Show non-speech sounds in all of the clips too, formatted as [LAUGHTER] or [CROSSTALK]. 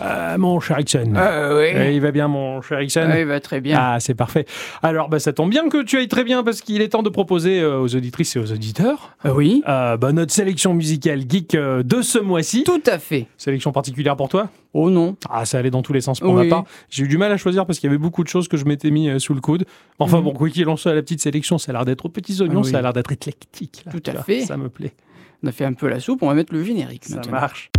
Euh, mon cher Ixon. Euh, oui. Eh, Il va bien, mon cher Ixon Oui, bah, très bien. Ah, c'est parfait. Alors, bah, ça tombe bien que tu ailles très bien parce qu'il est temps de proposer euh, aux auditrices et aux auditeurs oui. bah, notre sélection musicale geek de ce mois-ci. Tout à fait. Sélection particulière pour toi? Oh non. Ah, ça allait dans tous les sens pour Oui. ma part. J'ai eu du mal à choisir parce qu'il y avait beaucoup de choses que je m'étais mis sous le coude. Enfin Mhm. bon, quoi qu'il en soit, la petite sélection, ça a l'air d'être aux petits oignons, Ah oui. ça a l'air d'être éclectique. là, Tout à fait. Ça me plaît. On a fait un peu la soupe, on va mettre le générique Ça maintenant. marche.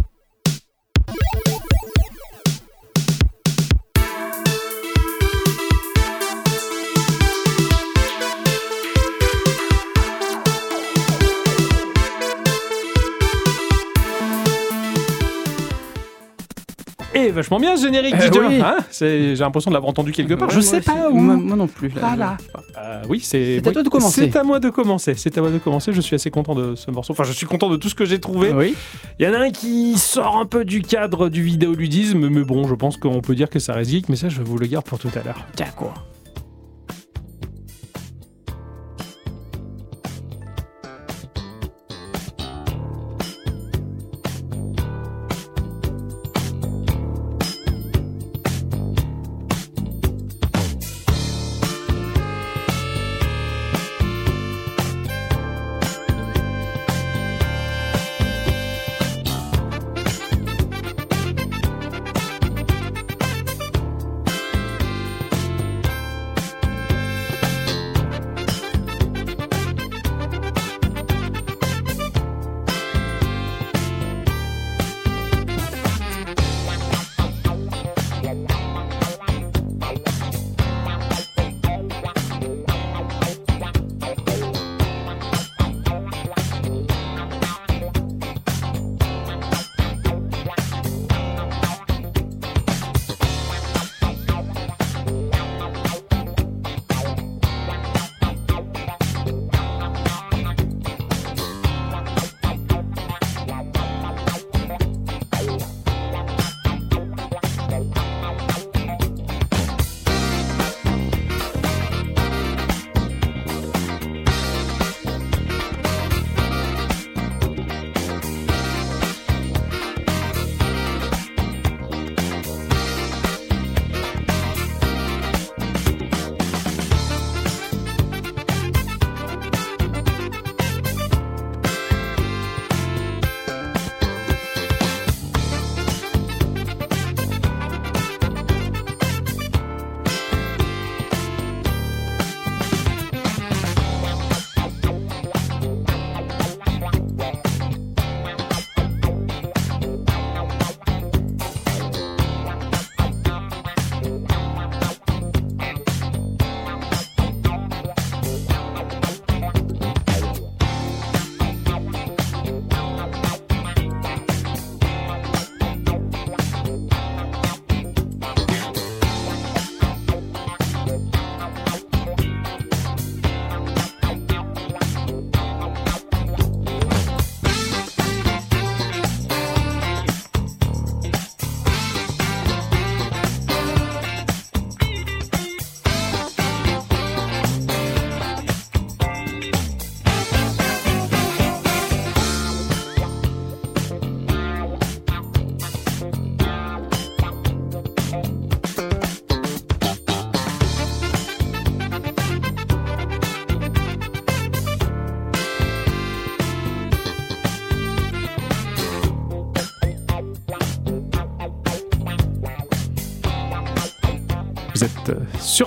Et vachement bien ce générique, Euh, oui. hein J'ai l'impression de l'avoir entendu quelque part. Je sais pas où. Moi, moi non plus. là, Voilà. Euh, oui, c'est. C'est à oui, toi de commencer. C'est à moi de commencer. C'est à moi de commencer. Je suis assez content de ce morceau. Enfin, je suis content de tout ce que j'ai trouvé. Oui. Il y en a un qui sort un peu du cadre du vidéoludisme, mais bon, je pense qu'on peut dire que ça reste geek, mais ça, je vous le garde pour tout à l'heure. D'accord.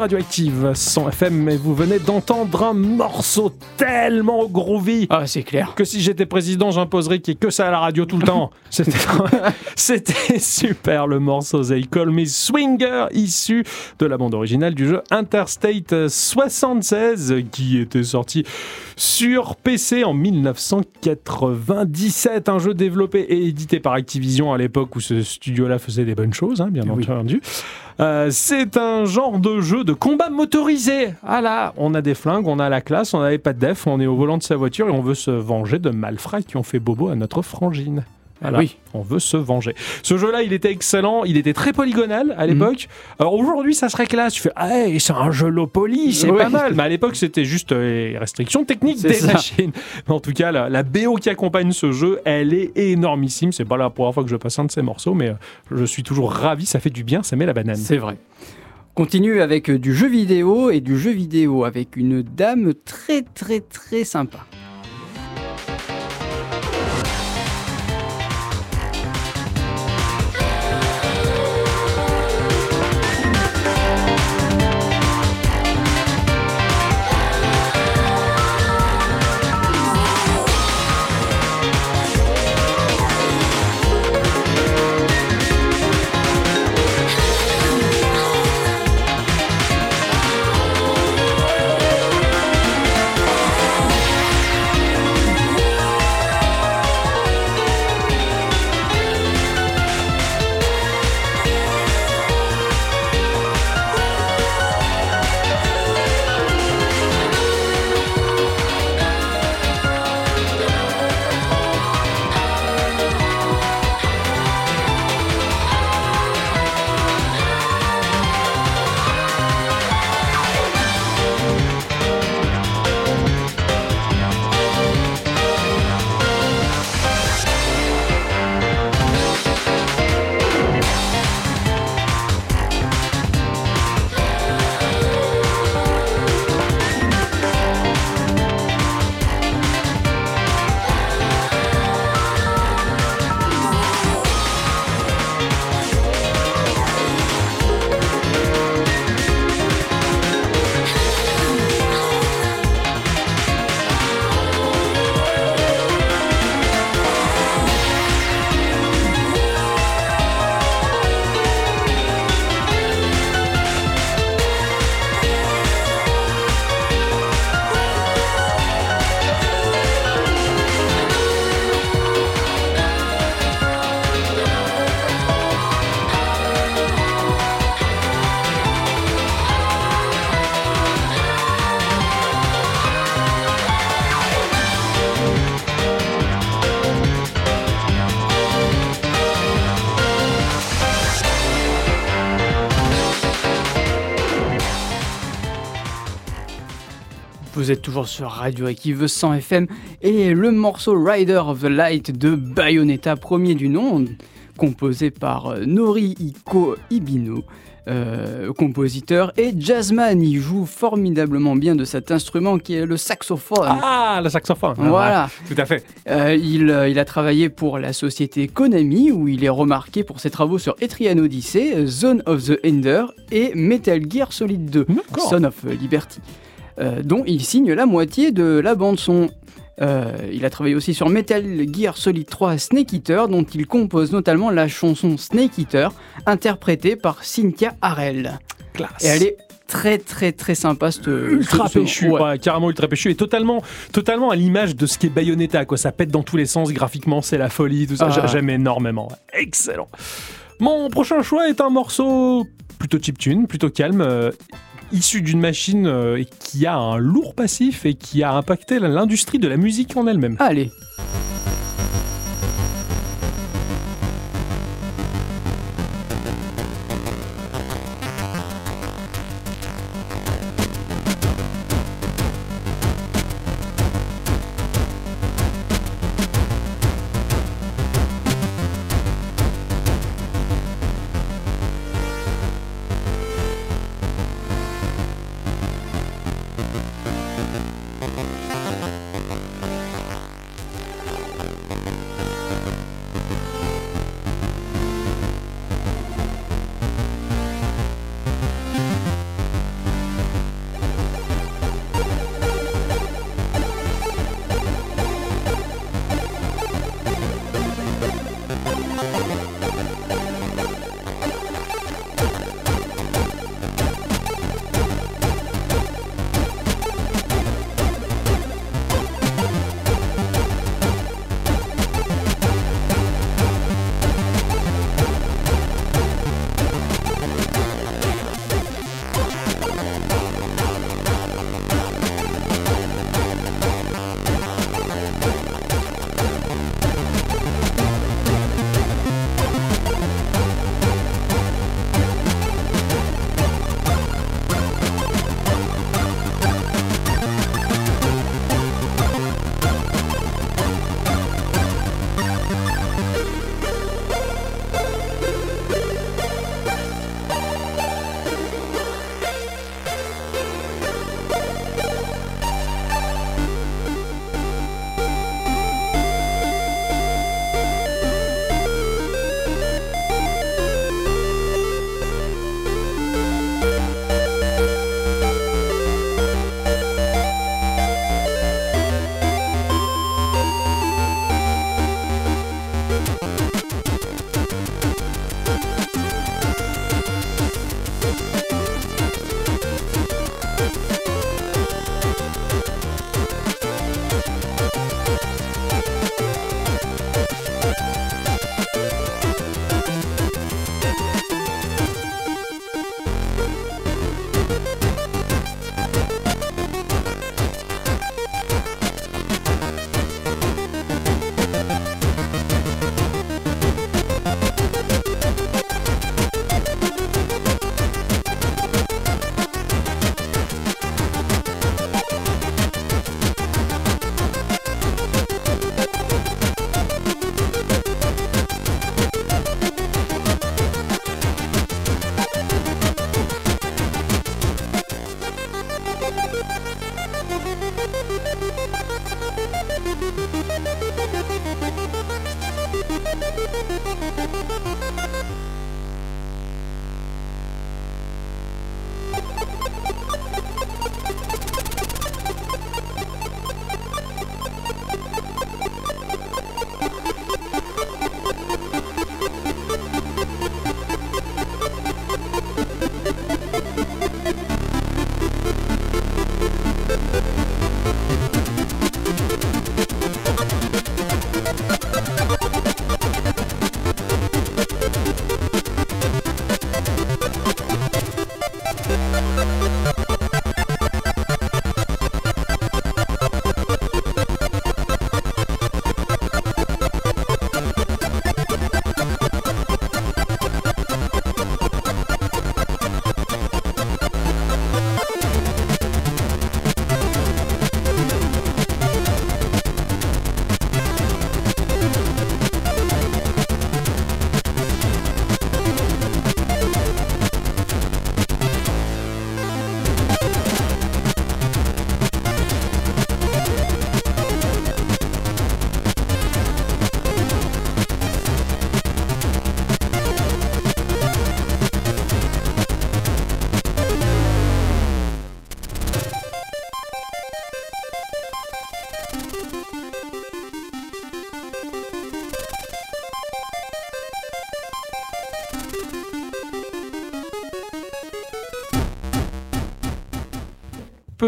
Radioactive 100 FM et vous venez d'entendre un morceau tellement groovy Ah, c'est clair. que si j'étais président, j'imposerais qu'il n'y ait que ça à la radio tout le temps. [LAUGHS] C'était, c'était super le morceau They Call Me Swinger, issu de la bande originale du jeu Interstate 76, qui était sorti sur PC en 1997. Un jeu développé et édité par Activision à l'époque où ce studio-là faisait des bonnes choses, hein, bien Oui. entendu. Euh, c'est un genre de jeu de combat motorisé. Ah là, on a des flingues, on a la classe, on n'avait pas de def, on est au volant de sa voiture et on veut se venger de malfrats qui ont fait bobo à notre frangine. Voilà. Oui. On veut se venger. Ce jeu-là, il était excellent, il était très polygonal à l'époque. Alors aujourd'hui, ça serait classe. Tu fais, ah, hey, c'est un jeu low poly, c'est Ouais. pas mal. Mais à l'époque, c'était juste euh, les restrictions techniques des ça. machines. Mais en tout cas, la, la BO qui accompagne ce jeu, elle est énormissime. C'est pas la première fois que je passe un de ces morceaux, mais euh, je suis toujours ravi. Ça fait du bien, ça met la banane. C'est vrai. Continue avec euh, du jeu vidéo et du jeu vidéo avec une dame très très très sympa. Vous êtes toujours sur Radio Equive 100 FM et le morceau Rider of the Light de Bayonetta, premier du nom, composé par euh, Norihiko Ibino, euh, compositeur, et Jazzman. Il joue formidablement bien de cet instrument qui est le saxophone. Ah, le saxophone. Voilà. Tout à fait. Euh, il, il a travaillé pour la société Konami, où il est remarqué pour ses travaux sur Etrian Odyssey, Zone of the Ender et Metal Gear Solid 2, D'accord. Son of Liberty, euh, dont il signe la moitié de la bande-son. Euh, il a travaillé aussi sur Metal Gear Solid 3 Snake Eater, dont il compose notamment la chanson Snake Eater, interprétée par Cynthia Harrell. Classe. Et elle est très très très sympa, cette ultra ce- péchu, ouais. ouais, carrément ultra péchu et totalement, totalement à l'image de ce qu'est Bayonetta, quoi. Ça pète dans tous les sens, graphiquement, c'est la folie, tout ça. Ah. J'a- J'aime énormément. Excellent. Mon prochain choix est un morceau plutôt chiptune, plutôt calme, euh, issu d'une machine euh, qui a un lourd passif et qui a impacté l'industrie de la musique en elle-même. Allez.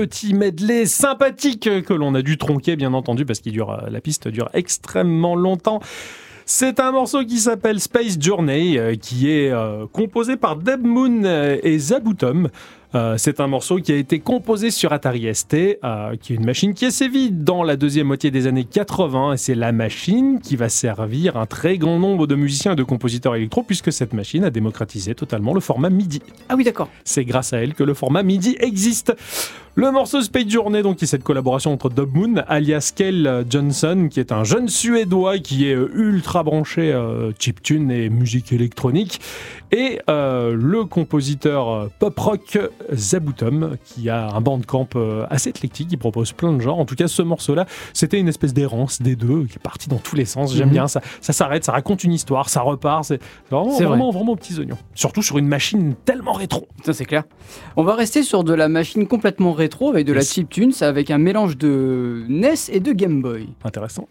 Petit medley sympathique que l'on a dû tronquer, bien entendu, parce que la piste dure extrêmement longtemps. C'est un morceau qui s'appelle Space Journey, euh, qui est euh, composé par Deb Moon et Zabutom. Euh, c'est un morceau qui a été composé sur Atari ST, euh, qui est une machine qui est sévie dans la deuxième moitié des années 80, et c'est la machine qui va servir un très grand nombre de musiciens et de compositeurs électro, puisque cette machine a démocratisé totalement le format MIDI. Ah oui, d'accord. C'est grâce à elle que le format MIDI existe. Le morceau Space Journey, donc, qui est cette collaboration entre Dub Moon, alias Kel Johnson, qui est un jeune Suédois qui est ultra branché euh, chiptune et musique électronique, et le compositeur pop rock Zabutom, qui a un bandcamp euh, assez éclectique, qui propose plein de genres. En tout cas, ce morceau-là, c'était une espèce d'errance des deux, qui est parti dans tous les sens. J'aime mhm. bien, ça, ça s'arrête, ça raconte une histoire, ça repart. C'est vraiment, vraiment, vraiment aux petits oignons. Surtout sur une machine tellement rétro. Ça, c'est clair. On va rester sur de la machine complètement rétro, avec de la chiptune, avec un mélange de NES et de Game Boy. Intéressant.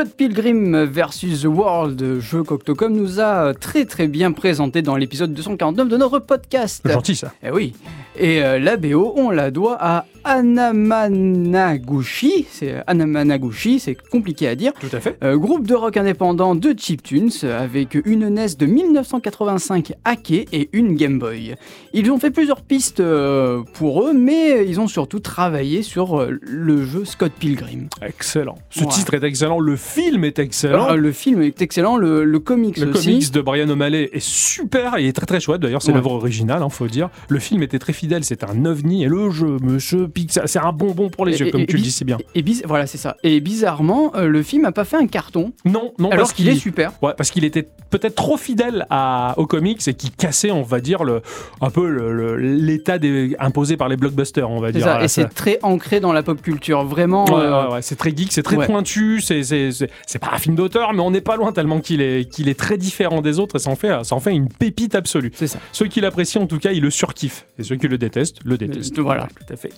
Scott Pilgrim versus The World, jeu qu'Octocom nous a très très bien présenté dans l'épisode 249 de notre podcast. Gentil ça. Eh oui. Et euh, la BO, on la doit à Anamanaguchi. C'est Anamanaguchi, c'est compliqué à dire. Tout à fait. Euh, groupe de rock indépendant de chiptunes avec une NES de 1985 hackée et une Game Boy. Ils ont fait plusieurs pistes euh, pour eux, mais ils ont surtout travaillé sur le jeu Scott Pilgrim. Excellent. Ce titre est excellent, le film est excellent. le film est excellent, le, le comics le comics de Brian O'Malley est super, il est très très chouette. D'ailleurs, c'est l'œuvre originale, il hein, faut dire. Le film était très fidèle c'est un ovni et le jeu, monsieur C'est un bonbon pour les yeux, comme tu le dis, c'est bien. Et, voilà, c'est ça. Et bizarrement, euh, le film n'a pas fait un carton. Non, non, alors qu'il est super. Ouais, parce qu'il était peut-être trop fidèle à, aux comics et qui cassait, on va dire, le, un peu l'état imposé par les blockbusters, on va dire. Ça, et c'est très ancré dans la pop culture, vraiment. Ouais, euh, ouais, c'est très geek, c'est très pointu, c'est pas un film d'auteur, mais on n'est pas loin tellement qu'il est, qu'il est très différent des autres et ça en fait, ça en fait une pépite absolue. C'est ça. Ceux qui l'apprécient, en tout cas, ils le surkiffent. Et ceux qui le déteste, le déteste. Voilà. Tout à fait.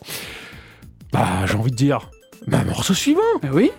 Bah, j'ai envie de dire, bah, morceau suivant. oui.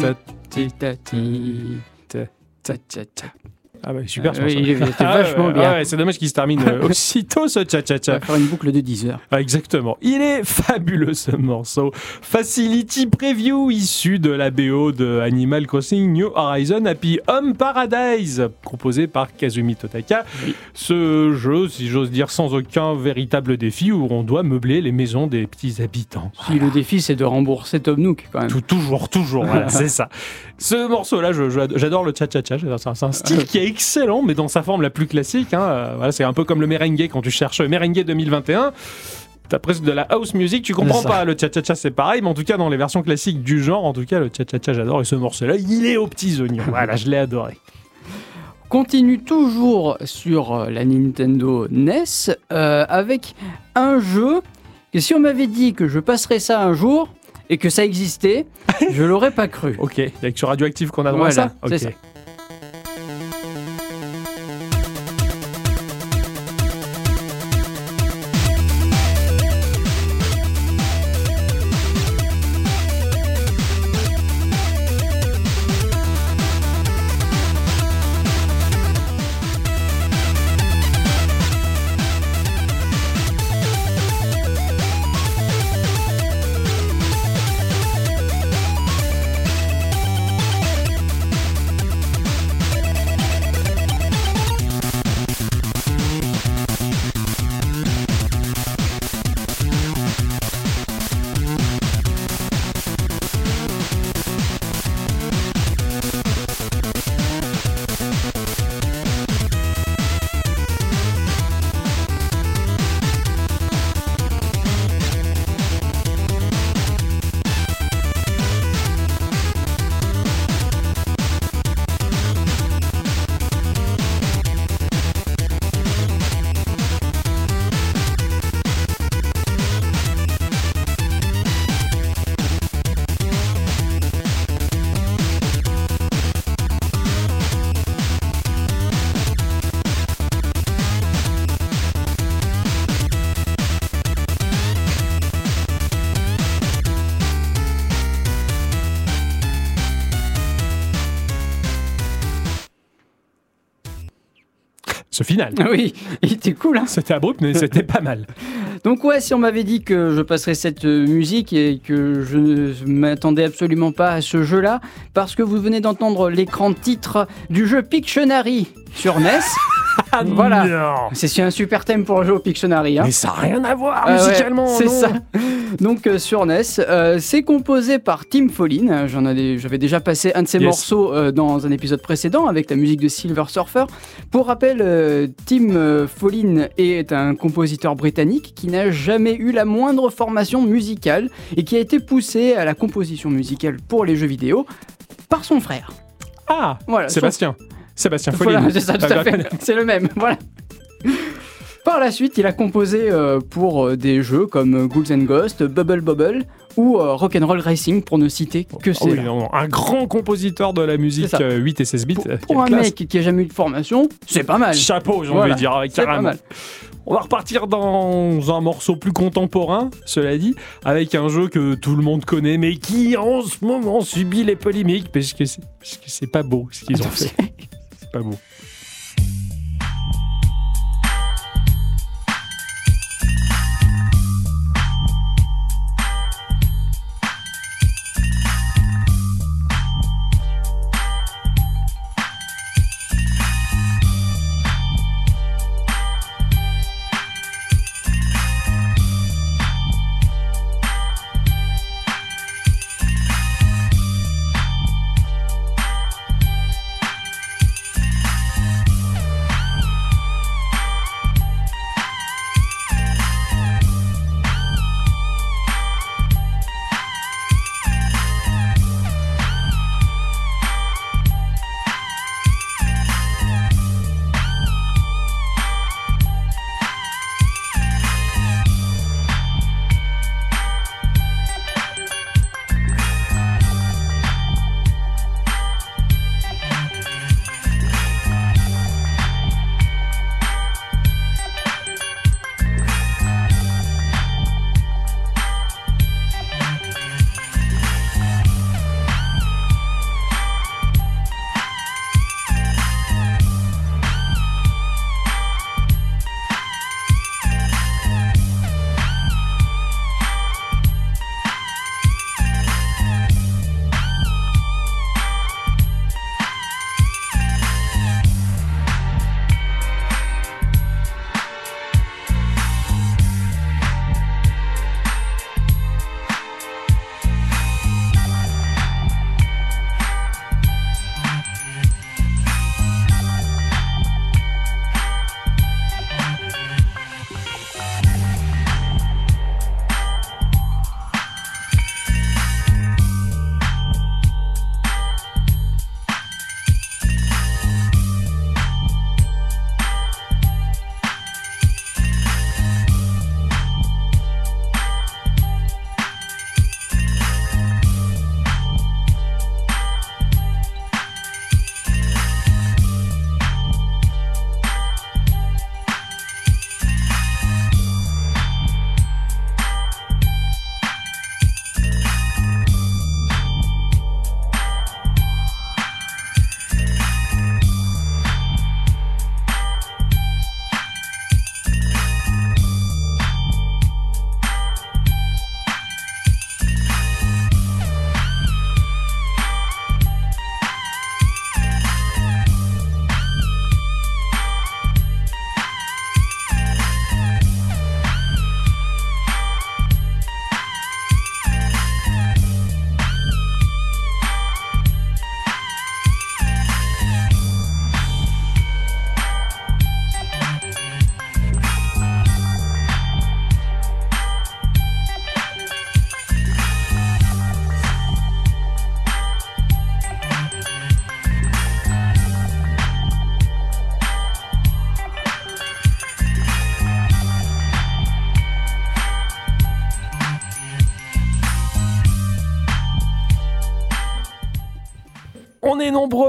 짜찌 짜찌 짜짜짜 Ah bah super Euh, il était Ah vachement bien. ouais, c'est dommage qu'il se termine euh, [LAUGHS] aussitôt ce On cha-cha-cha. va faire une boucle de 10 heures. Ah, exactement. Il est fabuleux ce morceau. Facility Preview issu de la BO de Animal Crossing New Horizon Happy Home Paradise, composé par Kazumi Totaka. Oui. Ce jeu, si j'ose dire, sans aucun véritable défi où on doit meubler les maisons des petits habitants. Si le défi c'est de rembourser Tom Nook quand même. Tout, toujours, toujours, voilà, [LAUGHS] c'est ça. Ce morceau-là, j'adore le cha-cha-cha. j'adore ça. C'est un style [LAUGHS] qui est excellent, mais dans sa forme la plus classique. hein. Euh, Voilà, c'est un peu comme le merengue quand tu cherches merengue 2021. T'as presque de la house music, tu comprends pas. Le cha-cha-cha, c'est pareil, mais en tout cas, dans les versions classiques du genre, en tout cas, le cha-cha-cha, j'adore. Et ce morceau-là, il est aux petits oignons. Voilà, je l'ai adoré. Continue toujours sur euh, la Nintendo NES euh, avec un jeu que si on m'avait dit que je passerais ça un jour et que ça existait, [LAUGHS] je l'aurais pas cru. Ok, il y a que sur Radioactive qu'on a droit Voilà, à ça c'est Ok. ça. Final. Oui, il était cool. Hein C'était abrupt, mais c'était pas mal. [LAUGHS] Donc ouais, si on m'avait dit que je passerais cette euh, musique et que je ne m'attendais absolument pas à ce jeu-là, parce que vous venez d'entendre l'écran titre du jeu Pictionary sur NES. [LAUGHS] [LAUGHS] Voilà. C'est un super thème pour jouer au Pictionary. Hein. Mais ça n'a rien à voir Ah ouais, musicalement. c'est ça. Donc euh, sur NES, euh, c'est composé par Tim Follin. J'avais déjà passé un de ses Yes. morceaux euh, dans un épisode précédent avec la musique de Silver Surfer. Pour rappel, Tim Follin est un compositeur britannique qui n'a jamais eu la moindre formation musicale et qui a été poussé à la composition musicale pour les jeux vidéo par son frère. Ah, Voilà. son Sébastien. Sébastien Follin. voilà, c'est ça, tout à fait. C'est le même, [LAUGHS] voilà. Par la suite, il a composé euh, pour euh, des jeux comme euh, Ghouls and Ghosts, Bubble Bubble ou euh, Rock'n'Roll Racing pour ne citer que Ah c'est oui, un grand compositeur de la musique C'est ça. euh, 8 et 16 bits. Pour, un classe. mec qui a jamais eu de formation, c'est pas mal. Chapeau, j'ai Voilà. envie de dire, C'est pas carrément. mal. On va repartir dans un morceau plus contemporain, cela dit, avec un jeu que tout le monde connaît, mais qui en ce moment subit les polémiques, parce que c'est, parce que c'est pas beau ce qu'ils ont fait. Pas beau.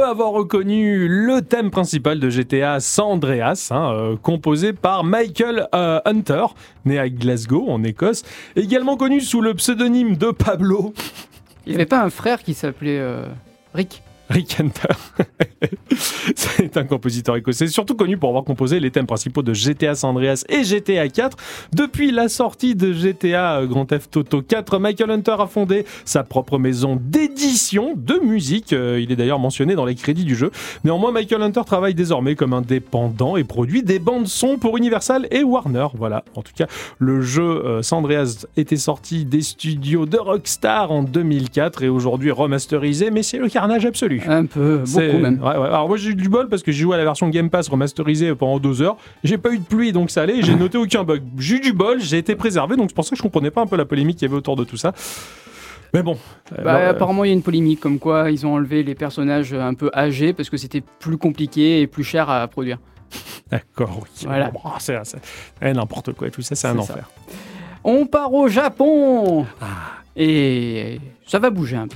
Avoir reconnu le thème principal de GTA San Andreas, hein, euh, composé par Michael euh, Hunter, né à Glasgow, en Écosse, également connu sous le pseudonyme de Pablo. Il n'y avait pas un frère qui s'appelait euh, Rick? Rick Hunter. [LAUGHS] C'est un compositeur écossais, surtout connu pour avoir composé les thèmes principaux de GTA San Andreas et GTA 4. Depuis la sortie de GTA Grand Theft Auto 4, Michael Hunter a fondé sa propre maison d'édition de musique. Euh, il est d'ailleurs mentionné dans les crédits du jeu. Néanmoins, Michael Hunter travaille désormais comme indépendant et produit des bandes son pour Universal et Warner. Voilà, en tout cas, le jeu euh, San Andreas était sorti des studios de Rockstar en 2004 et aujourd'hui remasterisé, mais c'est le carnage absolu. Un peu, beaucoup même. Ouais, ouais. Alors moi j'ai eu du bol parce que j'ai joué à la version Game Pass remasterisée pendant deux heures. J'ai pas eu de pluie donc ça allait. J'ai [LAUGHS] noté aucun bug. J'ai eu du bol, j'ai été préservé donc c'est pour ça que je comprenais pas un peu la polémique qu'il y avait autour de tout ça. Mais bon. euh, Bah, euh, apparemment, il y a une polémique comme quoi ils ont enlevé les personnages un peu âgés parce que c'était plus compliqué et plus cher à produire. [LAUGHS] D'accord. oui. Voilà. Bon, c'est eh, n'importe quoi. Tout ça c'est un enfer. On part au Japon Ah. Et ça va bouger un peu.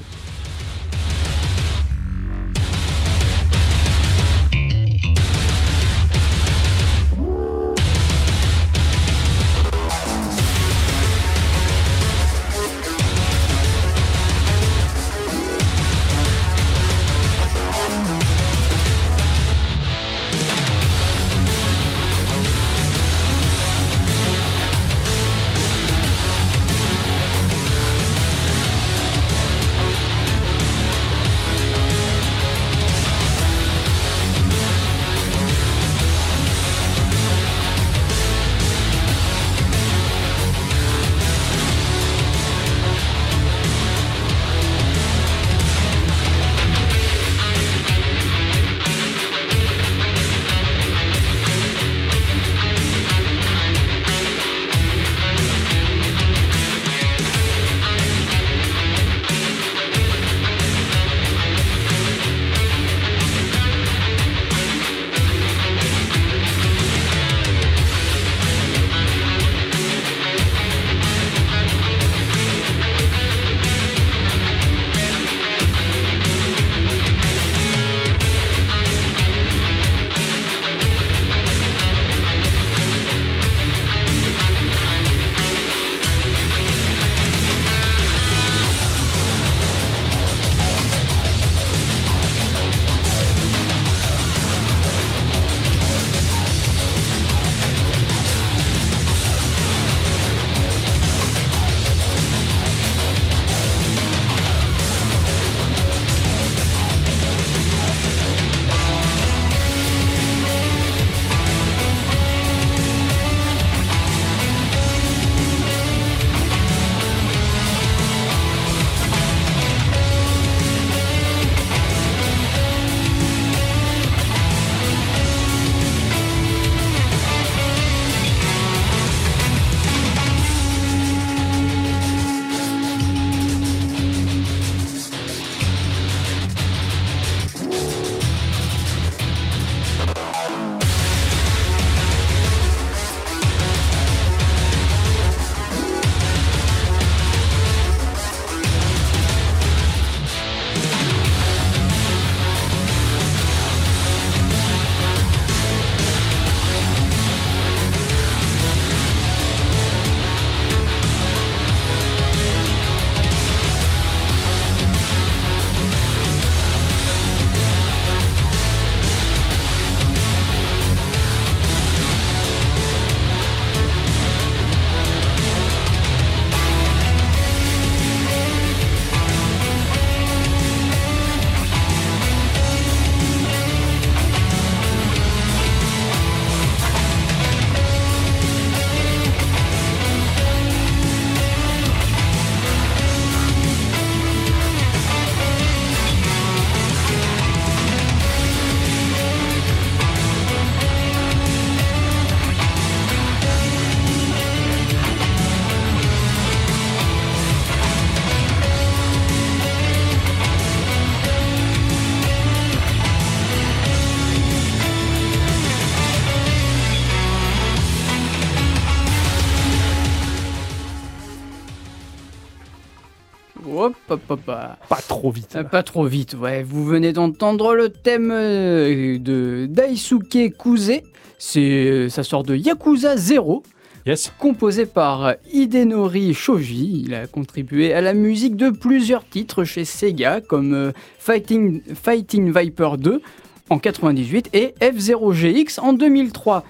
Hop, hop. Pas trop vite. Euh, Pas trop vite, ouais. Vous venez d'entendre le thème euh, de Daisuke Kuze. C'est, ça sort de Yakuza 0, Yes. composé par Hidenori Shoji. Il a contribué à la musique de plusieurs titres chez Sega, comme euh, Fighting, Fighting Viper 2 en 98 et F0GX en 2003.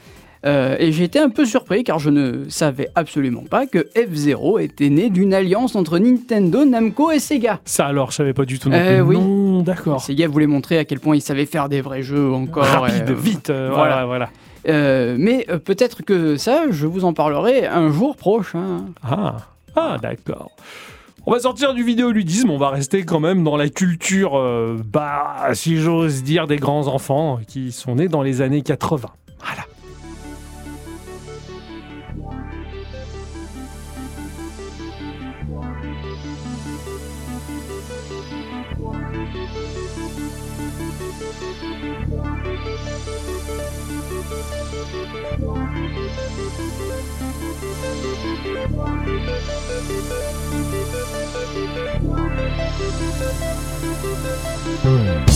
Euh, et j'ai été un peu surpris car je ne savais absolument pas que F0 était né d'une alliance entre Nintendo, Namco et Sega. Ça alors, je savais pas du tout non plus. oui. Non, d'accord. Sega voulait montrer à quel point il savait faire des vrais jeux encore. Rapide, euh, vite. euh, voilà. voilà, voilà. euh, mais euh, peut-être que ça, je vous en parlerai un jour prochain. Ah, ah d'accord. On va sortir du vidéoludisme, on va rester quand même dans la culture, euh, bah, si j'ose dire, des grands enfants qui sont nés dans les années 80. Voilà. Boom.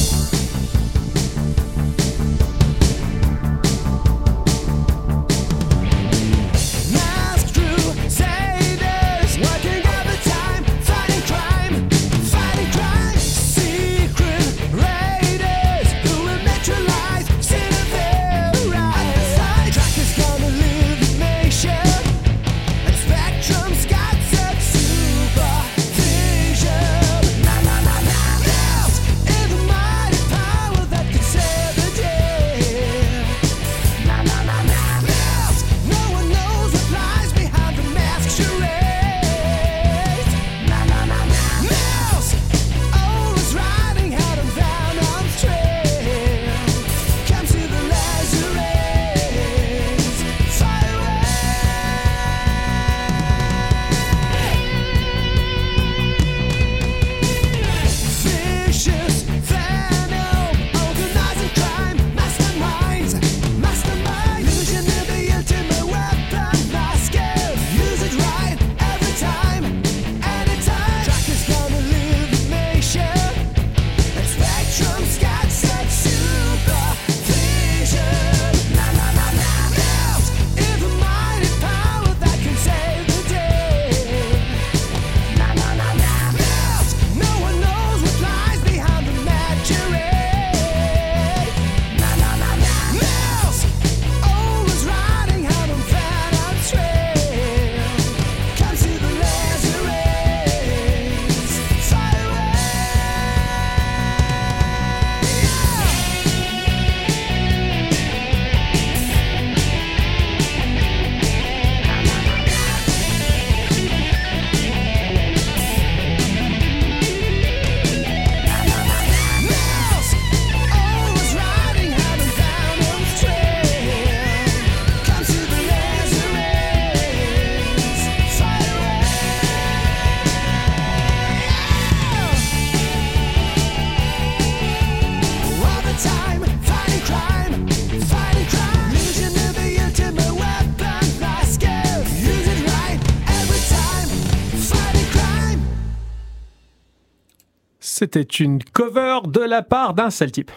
C'était une cover de la part d'un sale type.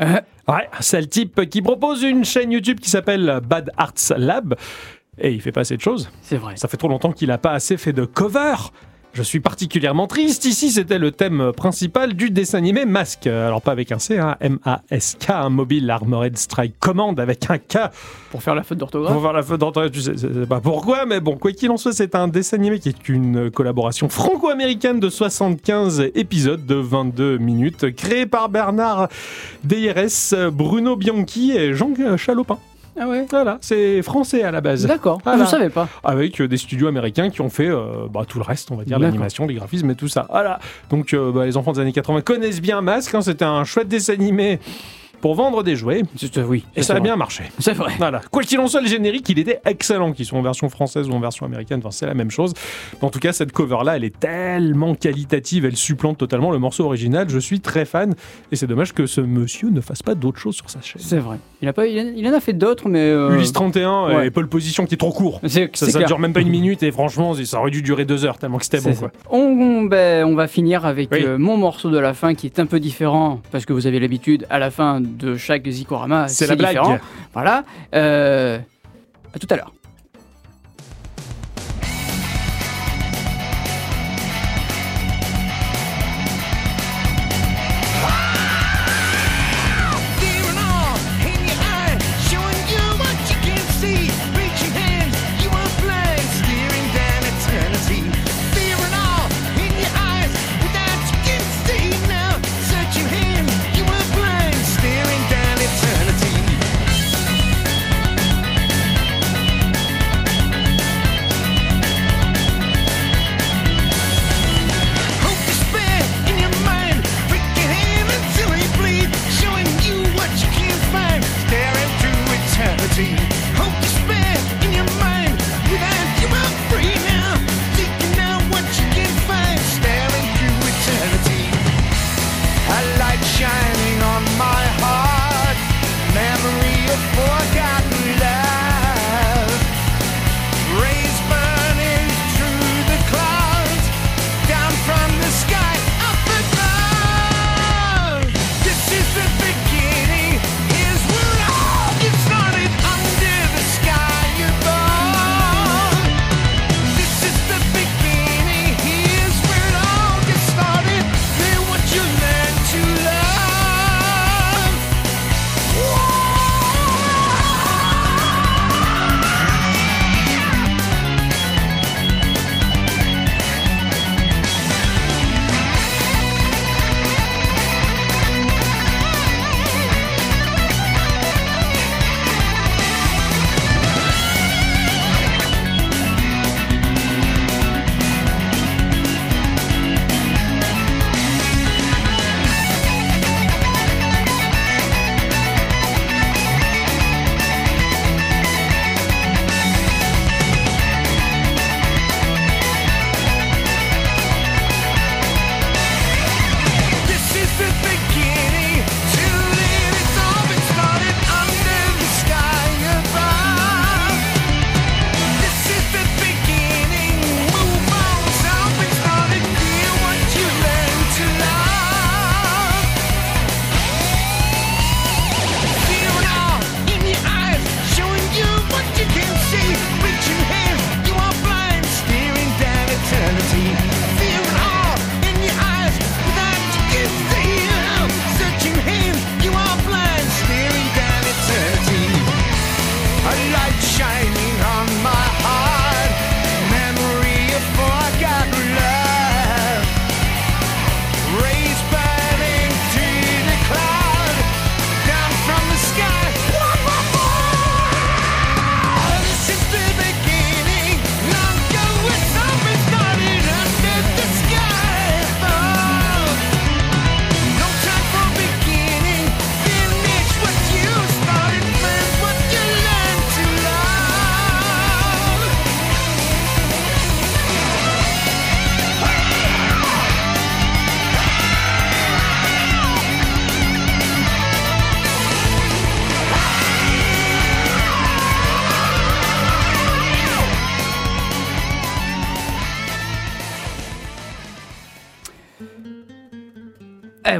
Euh, Ouais, un sale type qui propose une chaîne YouTube qui s'appelle Bad Arts Lab. Et il fait pas assez de choses. c'est vrai. Ça fait trop longtemps qu'il n'a pas assez fait de cover. Je suis particulièrement triste. Ici, c'était le thème principal du dessin animé Mask. Alors, pas avec un C, hein, M-A-S-K, un mobile Armored Strike Command avec un K. Pour faire la faute Pour d'orthographe. voir la faute d'entrée, tu sais, pas pourquoi, mais bon, quoi qu'il en soit, c'est un dessin animé qui est une collaboration franco-américaine de 75 épisodes de 22 minutes, créé par Bernard Deyres, Bruno Bianchi et Jean Chalopin. Ah ouais. Voilà, c'est français à la base. D'accord. Voilà. Je savais pas. Avec euh, des studios américains qui ont fait euh, bah, tout le reste, on va dire, l'animation, les graphismes et tout ça. Voilà. Donc, euh, bah, les enfants des années 80 connaissent bien Masque. hein, C'était un chouette dessin animé pour vendre des jouets. Oui, Et ça a vrai. bien marché. C'est vrai. Voilà. Quoi qu'il en soit, le générique, il était excellent, qu'ils soient en version française ou en version américaine, enfin, c'est la même chose. En tout cas, cette cover-là, elle est tellement qualitative, elle supplante totalement le morceau original. Je suis très fan, et c'est dommage que ce monsieur ne fasse pas d'autres choses sur sa chaîne. C'est vrai. Il, a pas, il, en- il en a fait d'autres, mais. euh, Ulysse 31 ouais. et Pole Position qui est trop court. Ça, clair. dure même pas une minute, et franchement, ça aurait dû durer deux heures, tellement que c'était bon, quoi. on- ben, on va finir avec Oui. euh, mon morceau de la fin qui est un peu différent parce que vous avez l'habitude à la fin de chaque Zikorama. C'est la blague. différent. Voilà. Euh, à tout à l'heure.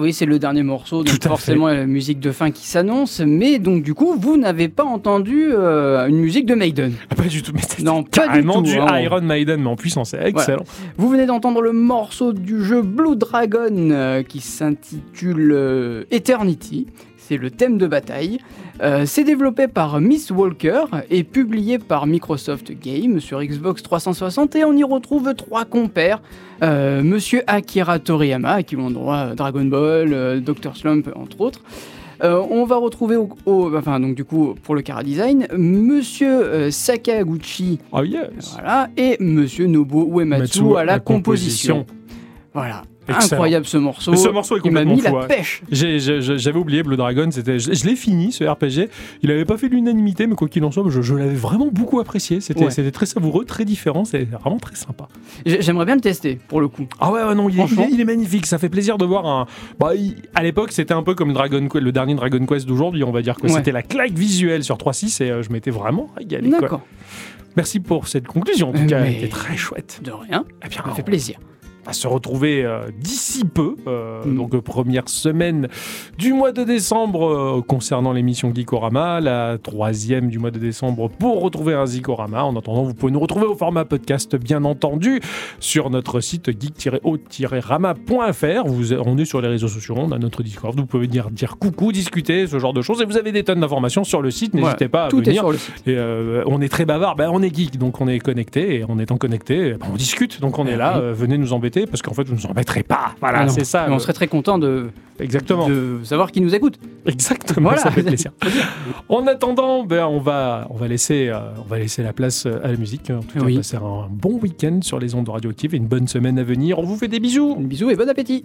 Oui, c'est le dernier morceau, donc forcément la musique de fin qui s'annonce. Mais donc du coup, vous n'avez pas entendu euh, une musique de Maiden. Ah, Pas du tout, mais c'est Non, pas du carrément tout, du. Iron Maiden, mais en puissance, c'est excellent. Vous venez d'entendre le morceau du jeu Blue Dragon euh, qui s'intitule euh, Eternity. C'est le thème de bataille. Euh, c'est développé par Miss Walker et publié par Microsoft Game sur Xbox 360 et on y retrouve trois compères. Euh, Monsieur Akira Toriyama, à qui l'on doit Dragon Ball, euh, Dr. Slump entre autres. Euh, on va retrouver au, au- enfin donc du coup pour le Kara Design, Monsieur euh, Sakaguchi Oh yes voilà, et Monsieur Nobuo Uematsu Matsu à la, composition. composition. Voilà. Excellent. incroyable ce morceau. Mais ce morceau est Il m'a complètement mis fou, la ouais. pêche. J'avais oublié Blue Dragon, c'était, je, je l'ai fini ce RPG. Il n'avait pas fait l'unanimité, mais quoi qu'il en soit, je, je l'avais vraiment beaucoup apprécié. C'était Ouais. c'était très savoureux, très différent, c'est vraiment très sympa. J'ai- J'aimerais bien le tester pour le coup. Ah ouais, ouais, non, il est, il, Franchement. est, il est magnifique. Ça fait plaisir de voir un. Bah, il- à l'époque, c'était un peu comme Dragon le dernier Dragon Quest d'aujourd'hui, on va dire que Ouais. c'était la claque visuelle sur 3.6 et euh, je m'étais vraiment régalé. quoi. D'accord. Merci pour cette conclusion, en tout Euh, cas, elle était très chouette. De rien. Eh bien, Ça fait plaisir. Va se retrouver euh, d'ici peu, euh, Mm. donc première semaine du mois de décembre euh, concernant l'émission Geekorama, la troisième du mois de décembre pour retrouver un Geekorama. En attendant, vous pouvez nous retrouver au format podcast, bien entendu, sur notre site geek-o-rama.fr. Vous, on est sur les réseaux sociaux, on a notre Discord, vous pouvez dire, dire coucou, discuter, ce genre de choses, et vous avez des tonnes d'informations sur le site, n'hésitez pas à Tout est venir. sur le site. Et on est très bavard, ben, on est geek, donc on est connecté, et en étant connecté, ben, on discute, donc on est Eh là, oui. euh, venez nous embêter, parce qu'en fait, vous nous embêterez pas. Voilà, Ah c'est ça. Mais on serait très content de, Exactement. de savoir qui nous écoute. Exactement, Voilà. ça fait [LAUGHS] plaisir. en attendant, ben, on, va, on, va laisser, euh, on va laisser la place euh, à la musique. En tout cas, Oui. passer un bon week-end sur les ondes radioactives et une bonne semaine à venir. On vous fait des bisous. Bisous et bon appétit.